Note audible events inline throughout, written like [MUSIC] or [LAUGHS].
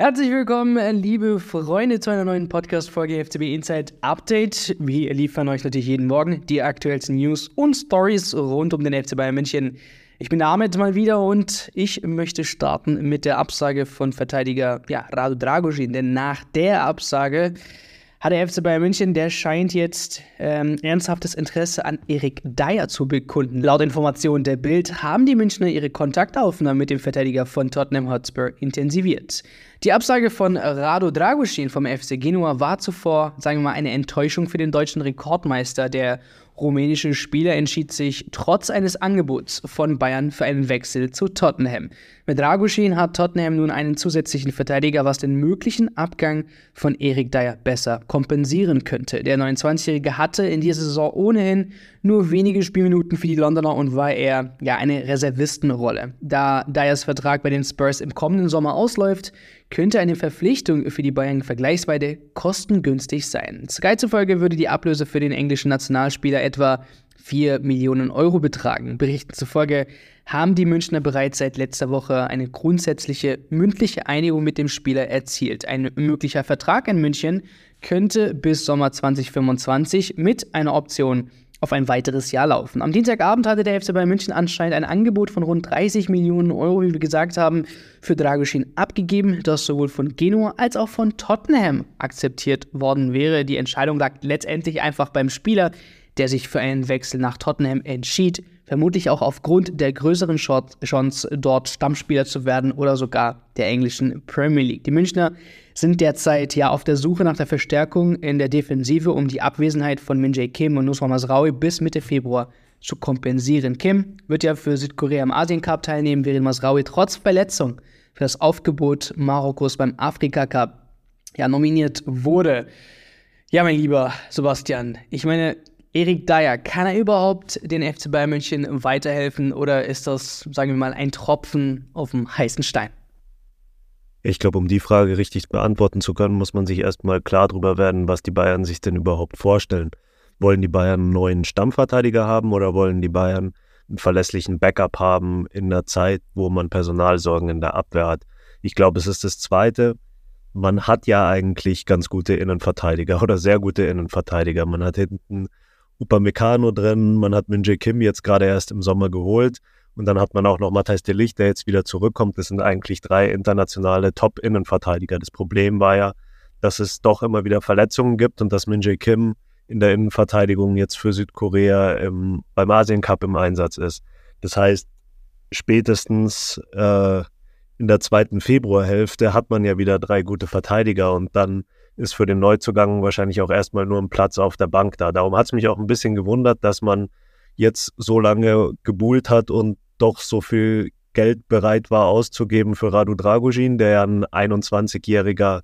Herzlich willkommen, liebe Freunde, zu einer neuen Podcast-Folge FCB Inside Update. Wir liefern euch natürlich jeden Morgen die aktuellsten News und Stories rund um den FC Bayern München. Ich bin Ahmed mal wieder und ich möchte starten mit der Absage von Verteidiger ja, Radu Dragosin, denn nach der Absage hat der FC Bayern München, der scheint jetzt ähm, ernsthaftes Interesse an Erik Dyer zu bekunden. Laut Informationen der Bild haben die Münchner ihre Kontaktaufnahme mit dem Verteidiger von Tottenham Hotspur intensiviert. Die Absage von Rado Dragusin vom FC Genua war zuvor, sagen wir mal, eine Enttäuschung für den deutschen Rekordmeister. Der rumänische Spieler entschied sich trotz eines Angebots von Bayern für einen Wechsel zu Tottenham. Mit Dragusin hat Tottenham nun einen zusätzlichen Verteidiger, was den möglichen Abgang von Erik Dyer besser kompensieren könnte. Der 29-Jährige hatte in dieser Saison ohnehin nur wenige Spielminuten für die Londoner und war eher ja eine Reservistenrolle. Da Dyers Vertrag bei den Spurs im kommenden Sommer ausläuft, könnte eine Verpflichtung für die Bayern vergleichsweise kostengünstig sein. Sky zufolge würde die Ablöse für den englischen Nationalspieler etwa 4 Millionen Euro betragen. Berichten zufolge haben die Münchner bereits seit letzter Woche eine grundsätzliche mündliche Einigung mit dem Spieler erzielt. Ein möglicher Vertrag in München könnte bis Sommer 2025 mit einer Option auf ein weiteres Jahr laufen. Am Dienstagabend hatte der FC Bayern München anscheinend ein Angebot von rund 30 Millionen Euro, wie wir gesagt haben, für Dragusin abgegeben, das sowohl von Genua als auch von Tottenham akzeptiert worden wäre. Die Entscheidung lag letztendlich einfach beim Spieler, der sich für einen Wechsel nach Tottenham entschied, vermutlich auch aufgrund der größeren Chance, dort Stammspieler zu werden oder sogar der englischen Premier League. Die Münchner sind derzeit ja auf der Suche nach der Verstärkung in der Defensive, um die Abwesenheit von Min Jae Kim und Nusra Masraoui bis Mitte Februar zu kompensieren. Kim wird ja für Südkorea im Asien Cup teilnehmen, während Masraoui trotz Verletzung für das Aufgebot Marokkos beim Afrika Cup ja nominiert wurde. Ja, mein lieber Sebastian, ich meine, Erik Dyer, kann er überhaupt den FC Bayern München weiterhelfen oder ist das, sagen wir mal, ein Tropfen auf dem heißen Stein? Ich glaube, um die Frage richtig beantworten zu können, muss man sich erstmal klar darüber werden, was die Bayern sich denn überhaupt vorstellen. Wollen die Bayern einen neuen Stammverteidiger haben oder wollen die Bayern einen verlässlichen Backup haben in der Zeit, wo man Personalsorgen in der Abwehr hat? Ich glaube, es ist das Zweite. Man hat ja eigentlich ganz gute Innenverteidiger [LAUGHS] oder sehr gute Innenverteidiger. Man hat hinten Upamecano drin, man hat Minje Kim jetzt gerade erst im Sommer geholt. Und dann hat man auch noch Matthijs de Licht, der jetzt wieder zurückkommt. Das sind eigentlich drei internationale Top-Innenverteidiger. Das Problem war ja, dass es doch immer wieder Verletzungen gibt und dass Min Jae Kim in der Innenverteidigung jetzt für Südkorea im, beim Asien Cup im Einsatz ist. Das heißt, spätestens äh, in der zweiten Februarhälfte hat man ja wieder drei gute Verteidiger und dann ist für den Neuzugang wahrscheinlich auch erstmal nur ein Platz auf der Bank da. Darum hat es mich auch ein bisschen gewundert, dass man jetzt so lange gebuhlt hat und doch so viel Geld bereit war auszugeben für Radu Dragojin, der ja ein 21-jähriger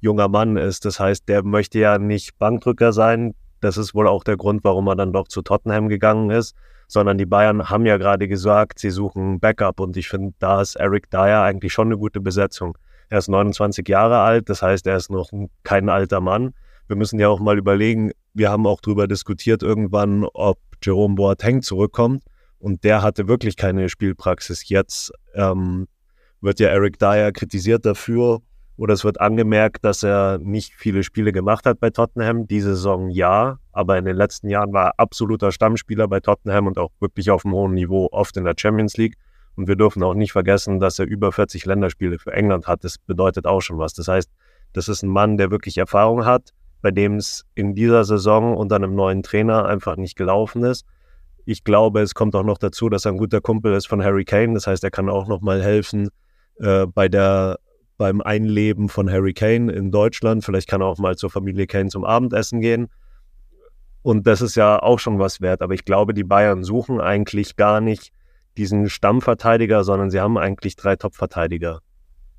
junger Mann ist. Das heißt, der möchte ja nicht Bankdrücker sein. Das ist wohl auch der Grund, warum er dann doch zu Tottenham gegangen ist. Sondern die Bayern haben ja gerade gesagt, sie suchen Backup und ich finde, da ist Eric Dyer eigentlich schon eine gute Besetzung. Er ist 29 Jahre alt, das heißt, er ist noch kein alter Mann. Wir müssen ja auch mal überlegen, wir haben auch darüber diskutiert irgendwann, ob Jerome Boateng zurückkommt. Und der hatte wirklich keine Spielpraxis. Jetzt ähm, wird ja Eric Dyer kritisiert dafür oder es wird angemerkt, dass er nicht viele Spiele gemacht hat bei Tottenham. Diese Saison ja, aber in den letzten Jahren war er absoluter Stammspieler bei Tottenham und auch wirklich auf einem hohen Niveau, oft in der Champions League. Und wir dürfen auch nicht vergessen, dass er über 40 Länderspiele für England hat. Das bedeutet auch schon was. Das heißt, das ist ein Mann, der wirklich Erfahrung hat, bei dem es in dieser Saison unter einem neuen Trainer einfach nicht gelaufen ist. Ich glaube, es kommt auch noch dazu, dass er ein guter Kumpel ist von Harry Kane. Das heißt, er kann auch noch mal helfen äh, bei der beim Einleben von Harry Kane in Deutschland. Vielleicht kann er auch mal zur Familie Kane zum Abendessen gehen. Und das ist ja auch schon was wert. Aber ich glaube, die Bayern suchen eigentlich gar nicht diesen Stammverteidiger, sondern sie haben eigentlich drei Top-Verteidiger.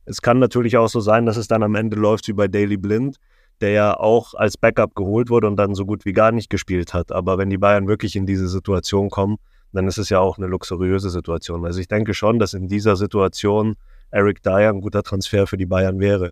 Es kann natürlich auch so sein, dass es dann am Ende läuft wie bei Daily Blind, der ja auch als Backup geholt wurde und dann so gut wie gar nicht gespielt hat. Aber wenn die Bayern wirklich in diese Situation kommen, dann ist es ja auch eine luxuriöse Situation. Also ich denke schon, dass in dieser Situation Eric Dyer ein guter Transfer für die Bayern wäre.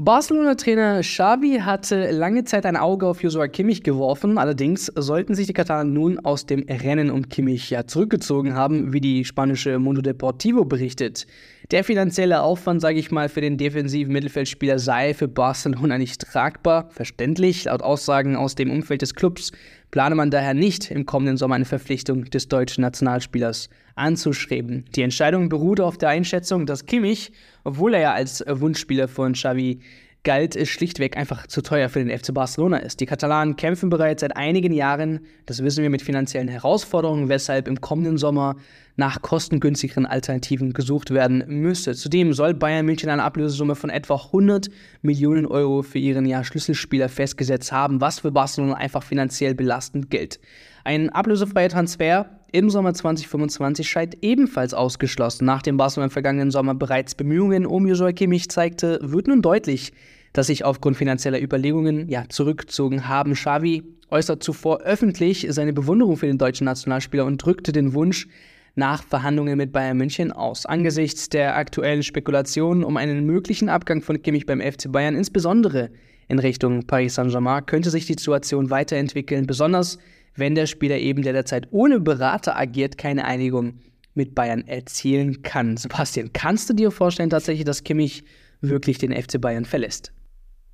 Barcelona-Trainer Xavi hatte lange Zeit ein Auge auf Joshua Kimmich geworfen. Allerdings sollten sich die Katalanen nun aus dem Rennen um Kimmich ja zurückgezogen haben, wie die spanische Mundo Deportivo berichtet. Der finanzielle Aufwand, sage ich mal, für den defensiven Mittelfeldspieler sei für Barcelona nicht tragbar. Verständlich, laut Aussagen aus dem Umfeld des Clubs plane man daher nicht, im kommenden Sommer eine Verpflichtung des deutschen Nationalspielers anzuschreiben. Die Entscheidung beruht auf der Einschätzung, dass Kimmich, obwohl er ja als Wunschspieler von Xavi galt, es schlichtweg einfach zu teuer für den FC Barcelona ist. Die Katalanen kämpfen bereits seit einigen Jahren, das wissen wir, mit finanziellen Herausforderungen, weshalb im kommenden Sommer nach kostengünstigeren Alternativen gesucht werden müsse. Zudem soll Bayern München eine Ablösesumme von etwa 100 Millionen Euro für ihren ja, Schlüsselspieler festgesetzt haben, was für Barcelona einfach finanziell belastend gilt. Ein ablösefreier Transfer im Sommer 2025 scheint ebenfalls ausgeschlossen. Nachdem Barcelona im vergangenen Sommer bereits Bemühungen um Joshua Kimmich zeigte, wird nun deutlich, dass sich aufgrund finanzieller Überlegungen ja, zurückgezogen haben. Xavi äußert zuvor öffentlich seine Bewunderung für den deutschen Nationalspieler und drückte den Wunsch nach Verhandlungen mit Bayern München aus. Angesichts der aktuellen Spekulationen um einen möglichen Abgang von Kimmich beim FC Bayern, insbesondere in Richtung Paris Saint-Germain, könnte sich die Situation weiterentwickeln, besonders wenn der Spieler eben, der derzeit ohne Berater agiert, keine Einigung mit Bayern erzielen kann. Sebastian, kannst du dir vorstellen tatsächlich, dass Kimmich wirklich den FC Bayern verlässt?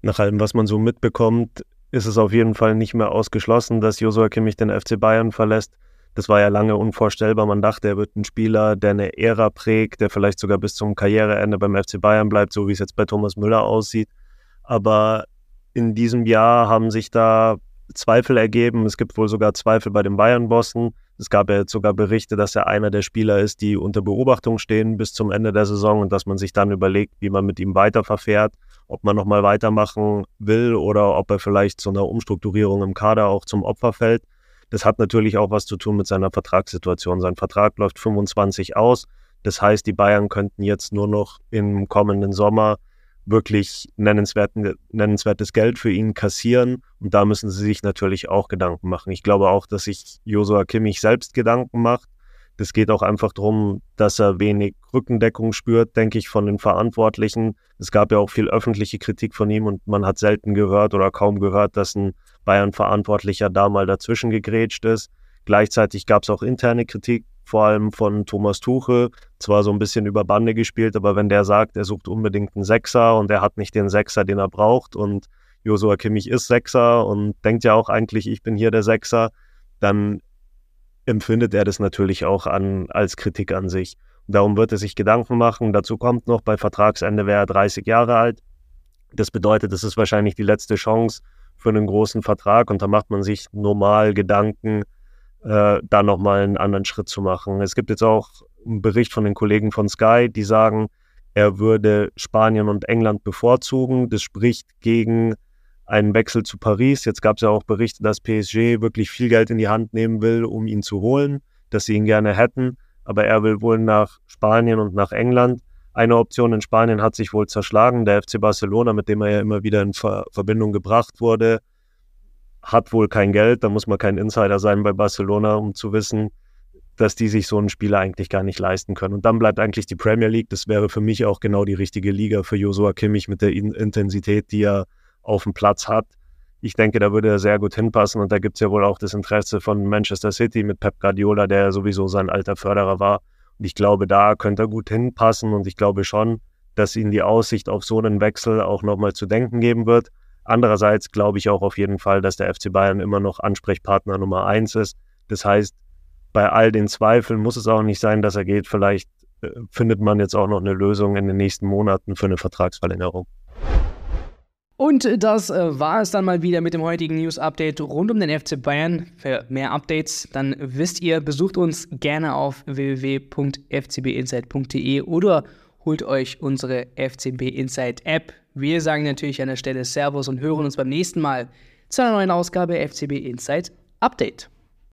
Nach allem, was man so mitbekommt, ist es auf jeden Fall nicht mehr ausgeschlossen, dass Josua Kimmich den FC Bayern verlässt. Das war ja lange unvorstellbar. Man dachte, er wird ein Spieler, der eine Ära prägt, der vielleicht sogar bis zum Karriereende beim FC Bayern bleibt, so wie es jetzt bei Thomas Müller aussieht. Aber in diesem Jahr haben sich da Zweifel ergeben. Es gibt wohl sogar Zweifel bei den Bayern-Bossen. Es gab ja jetzt sogar Berichte, dass er einer der Spieler ist, die unter Beobachtung stehen bis zum Ende der Saison und dass man sich dann überlegt, wie man mit ihm weiterverfährt, ob man nochmal weitermachen will oder ob er vielleicht zu einer Umstrukturierung im Kader auch zum Opfer fällt. Das hat natürlich auch was zu tun mit seiner Vertragssituation. Sein Vertrag läuft 25 aus. Das heißt, die Bayern könnten jetzt nur noch im kommenden Sommer wirklich nennenswertes Geld für ihn kassieren. Und da müssen sie sich natürlich auch Gedanken machen. Ich glaube auch, dass sich Josua Kimmich selbst Gedanken macht. Das geht auch einfach darum, dass er wenig Rückendeckung spürt, denke ich, von den Verantwortlichen. Es gab ja auch viel öffentliche Kritik von ihm und man hat selten gehört oder kaum gehört, dass ein Bayern-Verantwortlicher da mal dazwischen gegrätscht ist. Gleichzeitig gab es auch interne Kritik vor allem von Thomas Tuche, zwar so ein bisschen über Bande gespielt, aber wenn der sagt, er sucht unbedingt einen Sechser und er hat nicht den Sechser, den er braucht und Josua Kimmich ist Sechser und denkt ja auch eigentlich, ich bin hier der Sechser, dann empfindet er das natürlich auch an, als Kritik an sich. Darum wird er sich Gedanken machen. Dazu kommt noch, bei Vertragsende wäre er 30 Jahre alt. Das bedeutet, es ist wahrscheinlich die letzte Chance für einen großen Vertrag und da macht man sich normal Gedanken, äh, da nochmal einen anderen Schritt zu machen. Es gibt jetzt auch einen Bericht von den Kollegen von Sky, die sagen, er würde Spanien und England bevorzugen. Das spricht gegen einen Wechsel zu Paris. Jetzt gab es ja auch Berichte, dass PSG wirklich viel Geld in die Hand nehmen will, um ihn zu holen, dass sie ihn gerne hätten. Aber er will wohl nach Spanien und nach England. Eine Option in Spanien hat sich wohl zerschlagen. Der FC Barcelona, mit dem er ja immer wieder in Ver Verbindung gebracht wurde, hat wohl kein Geld, da muss man kein Insider sein bei Barcelona, um zu wissen, dass die sich so einen Spieler eigentlich gar nicht leisten können. Und dann bleibt eigentlich die Premier League. Das wäre für mich auch genau die richtige Liga für Josua Kimmich mit der Intensität, die er auf dem Platz hat. Ich denke, da würde er sehr gut hinpassen und da gibt es ja wohl auch das Interesse von Manchester City mit Pep Guardiola, der sowieso sein alter Förderer war. Und ich glaube, da könnte er gut hinpassen und ich glaube schon, dass ihm die Aussicht auf so einen Wechsel auch nochmal zu denken geben wird. Andererseits glaube ich auch auf jeden Fall, dass der FC Bayern immer noch Ansprechpartner Nummer eins ist. Das heißt, bei all den Zweifeln muss es auch nicht sein, dass er geht. Vielleicht äh, findet man jetzt auch noch eine Lösung in den nächsten Monaten für eine Vertragsverlängerung. Und das äh, war es dann mal wieder mit dem heutigen News-Update rund um den FC Bayern. Für mehr Updates, dann wisst ihr, besucht uns gerne auf www.fcbinsight.de oder holt euch unsere FCB Insight App. Wir sagen natürlich an der Stelle Servus und hören uns beim nächsten Mal zu einer neuen Ausgabe FCB Insight Update.